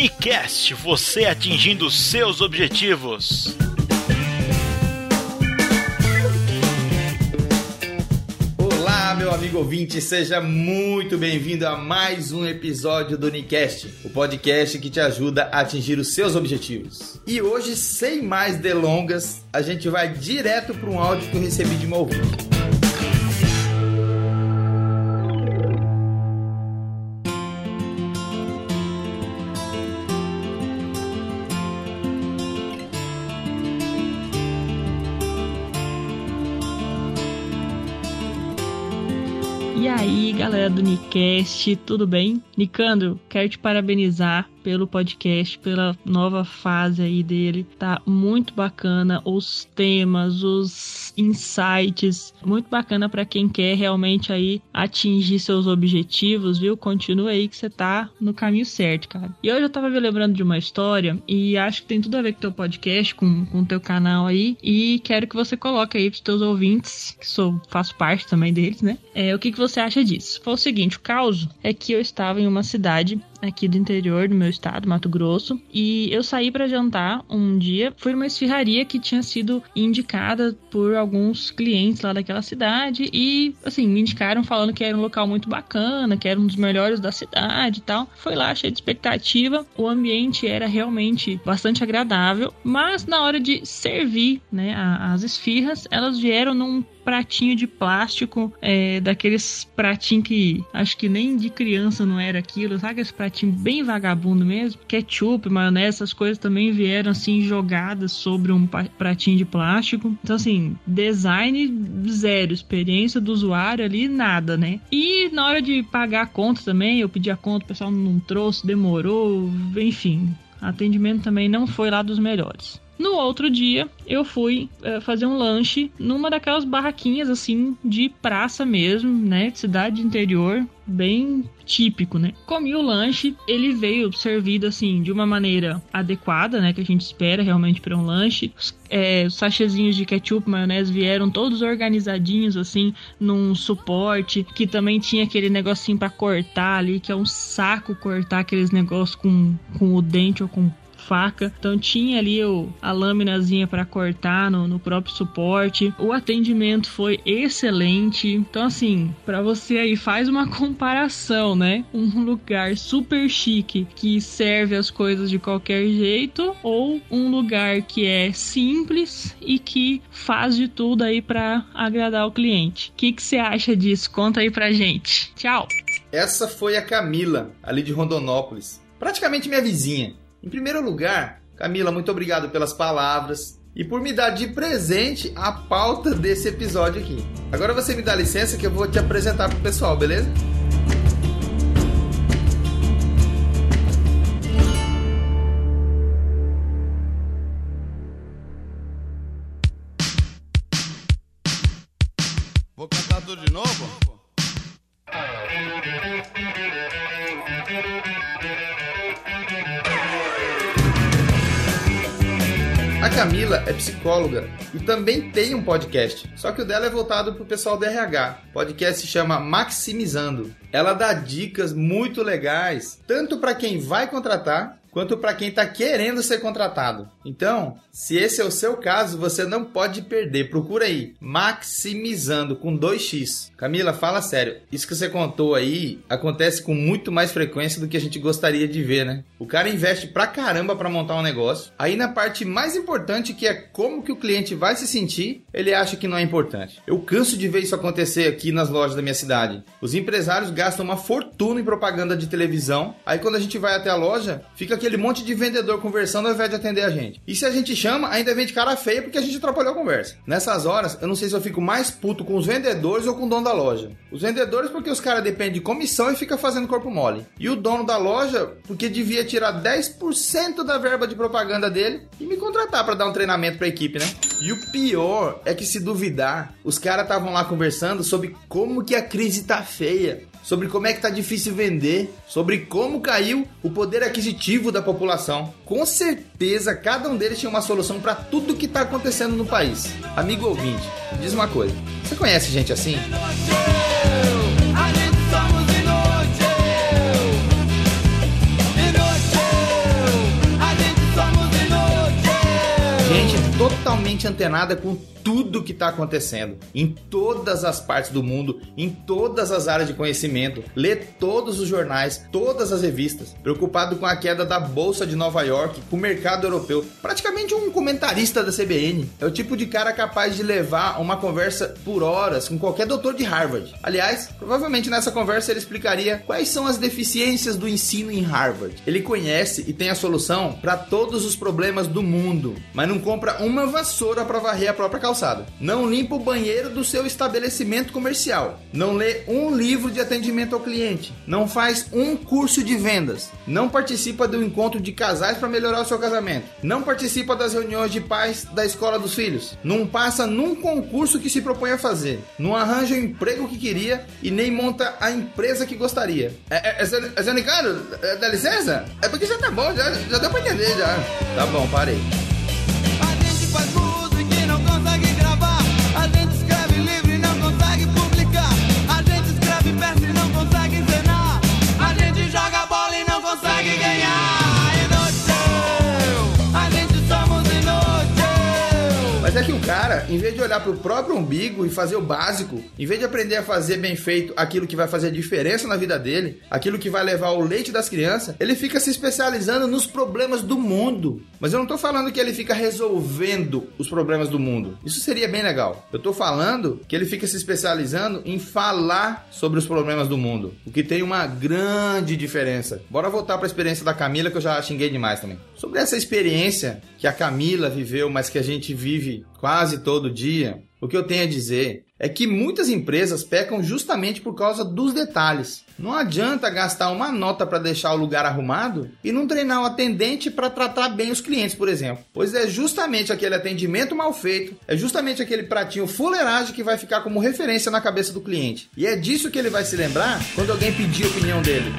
Nicast, você atingindo seus objetivos. Olá, meu amigo ouvinte, seja muito bem-vindo a mais um episódio do Nicast, o podcast que te ajuda a atingir os seus objetivos. E hoje, sem mais delongas, a gente vai direto para um áudio que eu recebi de uma ouvinte. E aí, galera do Nicast, tudo bem? Nicandro, quero te parabenizar pelo podcast, pela nova fase aí dele. Tá muito bacana os temas, os insights, muito bacana para quem quer realmente aí atingir seus objetivos, viu? Continua aí que você tá no caminho certo, cara. E hoje eu tava me lembrando de uma história e acho que tem tudo a ver com teu podcast, com o teu canal aí, e quero que você coloque aí pros teus ouvintes, que sou faço parte também deles, né? É, o que que você acha disso? Foi o seguinte, o caso é que eu estava em uma cidade aqui do interior do meu estado, Mato Grosso, e eu saí para jantar um dia. Fui numa esfirraria que tinha sido indicada por alguns clientes lá daquela cidade e, assim, me indicaram falando que era um local muito bacana, que era um dos melhores da cidade e tal. Foi lá, cheio de expectativa. O ambiente era realmente bastante agradável, mas na hora de servir, né, as esfirras, elas vieram num pratinho de plástico, é, daqueles pratinhos que acho que nem de criança não era aquilo, sabe? Aqueles pratinhos bem vagabundo mesmo. Ketchup, maionese, essas coisas também vieram assim jogadas sobre um pratinho de plástico. Então, assim, design zero, experiência do usuário ali, nada, né? E na hora de pagar a conta também, eu pedi a conta, o pessoal não trouxe, demorou, enfim. Atendimento também não foi lá dos melhores. No outro dia, eu fui uh, fazer um lanche numa daquelas barraquinhas assim de praça mesmo, né? Cidade interior, bem típico, né? Comi o lanche, ele veio servido assim de uma maneira adequada, né? Que a gente espera realmente para um lanche. É, os sachezinhos de ketchup, maionese vieram todos organizadinhos assim num suporte que também tinha aquele negocinho para cortar ali, que é um saco cortar aqueles negócios com, com o dente ou com faca. Então tinha ali o, a lâminazinha para cortar no, no próprio suporte. O atendimento foi excelente. Então assim, para você aí faz uma comparação, né? Um lugar super chique que serve as coisas de qualquer jeito ou um lugar que é simples e que faz de tudo aí para agradar o cliente. O que que você acha disso? Conta aí pra gente. Tchau. Essa foi a Camila, ali de Rondonópolis. Praticamente minha vizinha. Em primeiro lugar, Camila, muito obrigado pelas palavras e por me dar de presente a pauta desse episódio aqui. Agora você me dá licença que eu vou te apresentar pro pessoal, beleza? A Camila é psicóloga e também tem um podcast, só que o dela é voltado pro pessoal do RH. O podcast se chama Maximizando. Ela dá dicas muito legais, tanto para quem vai contratar quanto para quem está querendo ser contratado. Então, se esse é o seu caso, você não pode perder. Procura aí, maximizando com 2x. Camila, fala sério. Isso que você contou aí acontece com muito mais frequência do que a gente gostaria de ver, né? O cara investe pra caramba para montar um negócio. Aí na parte mais importante, que é como que o cliente vai se sentir, ele acha que não é importante. Eu canso de ver isso acontecer aqui nas lojas da minha cidade. Os empresários gastam uma fortuna em propaganda de televisão. Aí quando a gente vai até a loja, fica aquele monte de vendedor conversando ao invés de atender a gente. E se a gente chama, ainda vem de cara feia porque a gente atrapalhou a conversa. Nessas horas, eu não sei se eu fico mais puto com os vendedores ou com o dono da loja. Os vendedores porque os caras dependem de comissão e fica fazendo corpo mole. E o dono da loja porque devia tirar 10% da verba de propaganda dele e me contratar para dar um treinamento para a equipe, né? E o pior é que se duvidar, os caras estavam lá conversando sobre como que a crise tá feia sobre como é que tá difícil vender, sobre como caiu o poder aquisitivo da população. Com certeza, cada um deles tinha uma solução para tudo que tá acontecendo no país. Amigo ouvinte, diz uma coisa: você conhece gente assim? Totalmente antenada com tudo que está acontecendo em todas as partes do mundo, em todas as áreas de conhecimento, lê todos os jornais, todas as revistas, preocupado com a queda da bolsa de Nova York, com o mercado europeu, praticamente um comentarista da CBN. É o tipo de cara capaz de levar uma conversa por horas com qualquer doutor de Harvard. Aliás, provavelmente nessa conversa ele explicaria quais são as deficiências do ensino em Harvard. Ele conhece e tem a solução para todos os problemas do mundo, mas não compra uma vassoura para varrer a própria calçada. Não limpa o banheiro do seu estabelecimento comercial. Não lê um livro de atendimento ao cliente. Não faz um curso de vendas. Não participa do encontro de casais para melhorar o seu casamento. Não participa das reuniões de pais da escola dos filhos. Não passa num concurso que se propõe a fazer. Não arranja o emprego que queria e nem monta a empresa que gostaria. É, é, é, é é, dá licença? É porque já tá bom, já, deu pra entender já. Tá bom, parei. Cara, em vez de olhar pro próprio umbigo e fazer o básico, em vez de aprender a fazer bem feito aquilo que vai fazer diferença na vida dele, aquilo que vai levar o leite das crianças, ele fica se especializando nos problemas do mundo. Mas eu não tô falando que ele fica resolvendo os problemas do mundo. Isso seria bem legal. Eu tô falando que ele fica se especializando em falar sobre os problemas do mundo, o que tem uma grande diferença. Bora voltar para a experiência da Camila que eu já xinguei demais também. Sobre essa experiência que a Camila viveu, mas que a gente vive quase todo dia, o que eu tenho a dizer é que muitas empresas pecam justamente por causa dos detalhes. Não adianta gastar uma nota para deixar o lugar arrumado e não treinar o atendente para tratar bem os clientes, por exemplo. Pois é justamente aquele atendimento mal feito, é justamente aquele pratinho fuleiragem que vai ficar como referência na cabeça do cliente. E é disso que ele vai se lembrar quando alguém pedir a opinião dele.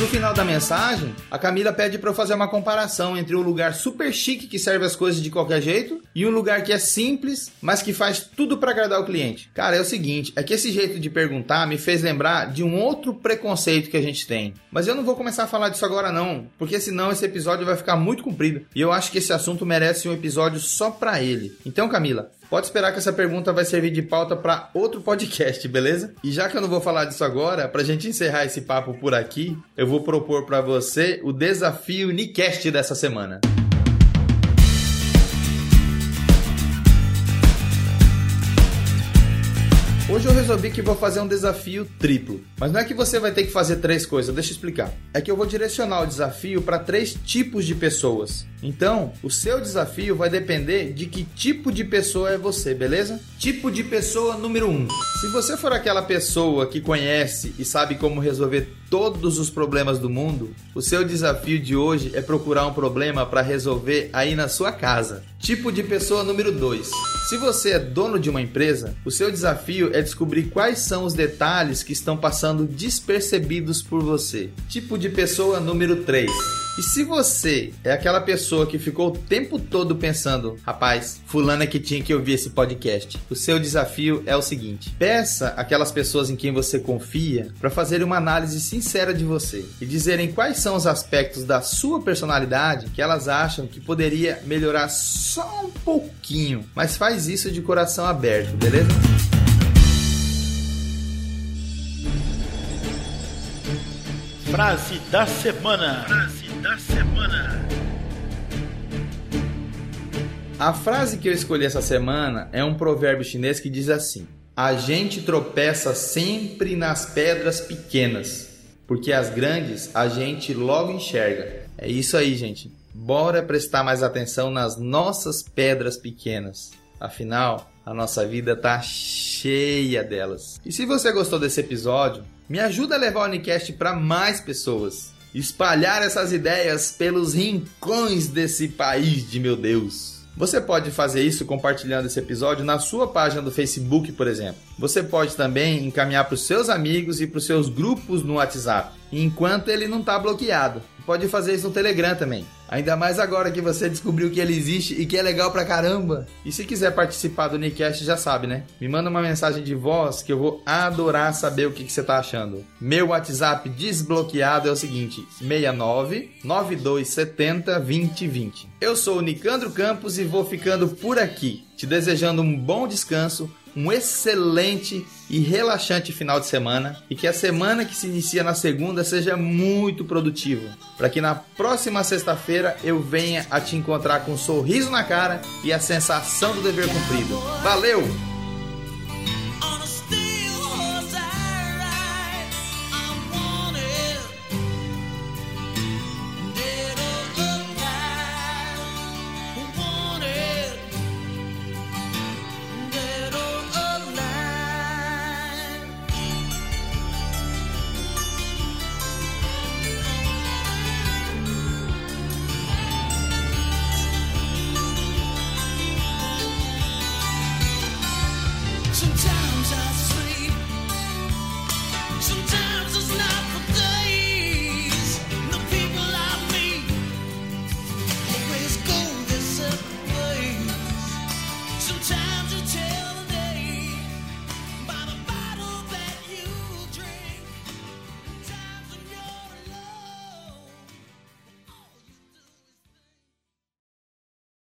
No final da mensagem, a Camila pede para eu fazer uma comparação entre um lugar super chique que serve as coisas de qualquer jeito e um lugar que é simples, mas que faz tudo para agradar o cliente. Cara, é o seguinte, é que esse jeito de perguntar me fez lembrar de um outro preconceito que a gente tem. Mas eu não vou começar a falar disso agora não, porque senão esse episódio vai ficar muito comprido e eu acho que esse assunto merece um episódio só para ele. Então, Camila, Pode esperar que essa pergunta vai servir de pauta para outro podcast, beleza? E já que eu não vou falar disso agora, pra gente encerrar esse papo por aqui, eu vou propor para você o desafio Nicast dessa semana. Hoje eu resolvi que vou fazer um desafio triplo. Mas não é que você vai ter que fazer três coisas, deixa eu explicar. É que eu vou direcionar o desafio para três tipos de pessoas. Então, o seu desafio vai depender de que tipo de pessoa é você, beleza? Tipo de pessoa número um. Se você for aquela pessoa que conhece e sabe como resolver todos os problemas do mundo, o seu desafio de hoje é procurar um problema para resolver aí na sua casa. Tipo de pessoa número 2. Se você é dono de uma empresa, o seu desafio é descobrir quais são os detalhes que estão passando despercebidos por você. Tipo de pessoa número 3. E se você é aquela pessoa que ficou o tempo todo pensando, rapaz, fulano é que tinha que ouvir esse podcast, o seu desafio é o seguinte: peça aquelas pessoas em quem você confia para fazer uma análise sincera de você e dizerem quais são os aspectos da sua personalidade que elas acham que poderia melhorar só um pouquinho, mas faz isso de coração aberto, beleza? Frase da semana. Da semana. A frase que eu escolhi essa semana é um provérbio chinês que diz assim: A gente tropeça sempre nas pedras pequenas, porque as grandes a gente logo enxerga. É isso aí, gente. Bora prestar mais atenção nas nossas pedras pequenas. Afinal, a nossa vida tá cheia delas. E se você gostou desse episódio, me ajuda a levar o Unicast para mais pessoas. Espalhar essas ideias pelos rincões desse país de meu Deus. Você pode fazer isso compartilhando esse episódio na sua página do Facebook, por exemplo. Você pode também encaminhar para os seus amigos e para os seus grupos no WhatsApp, enquanto ele não está bloqueado. Pode fazer isso no Telegram também. Ainda mais agora que você descobriu que ele existe e que é legal pra caramba. E se quiser participar do Nicast, já sabe, né? Me manda uma mensagem de voz que eu vou adorar saber o que, que você tá achando. Meu WhatsApp desbloqueado é o seguinte: 69 9270 2020. Eu sou o Nicandro Campos e vou ficando por aqui, te desejando um bom descanso um excelente e relaxante final de semana e que a semana que se inicia na segunda seja muito produtiva, para que na próxima sexta-feira eu venha a te encontrar com um sorriso na cara e a sensação do dever cumprido. Valeu!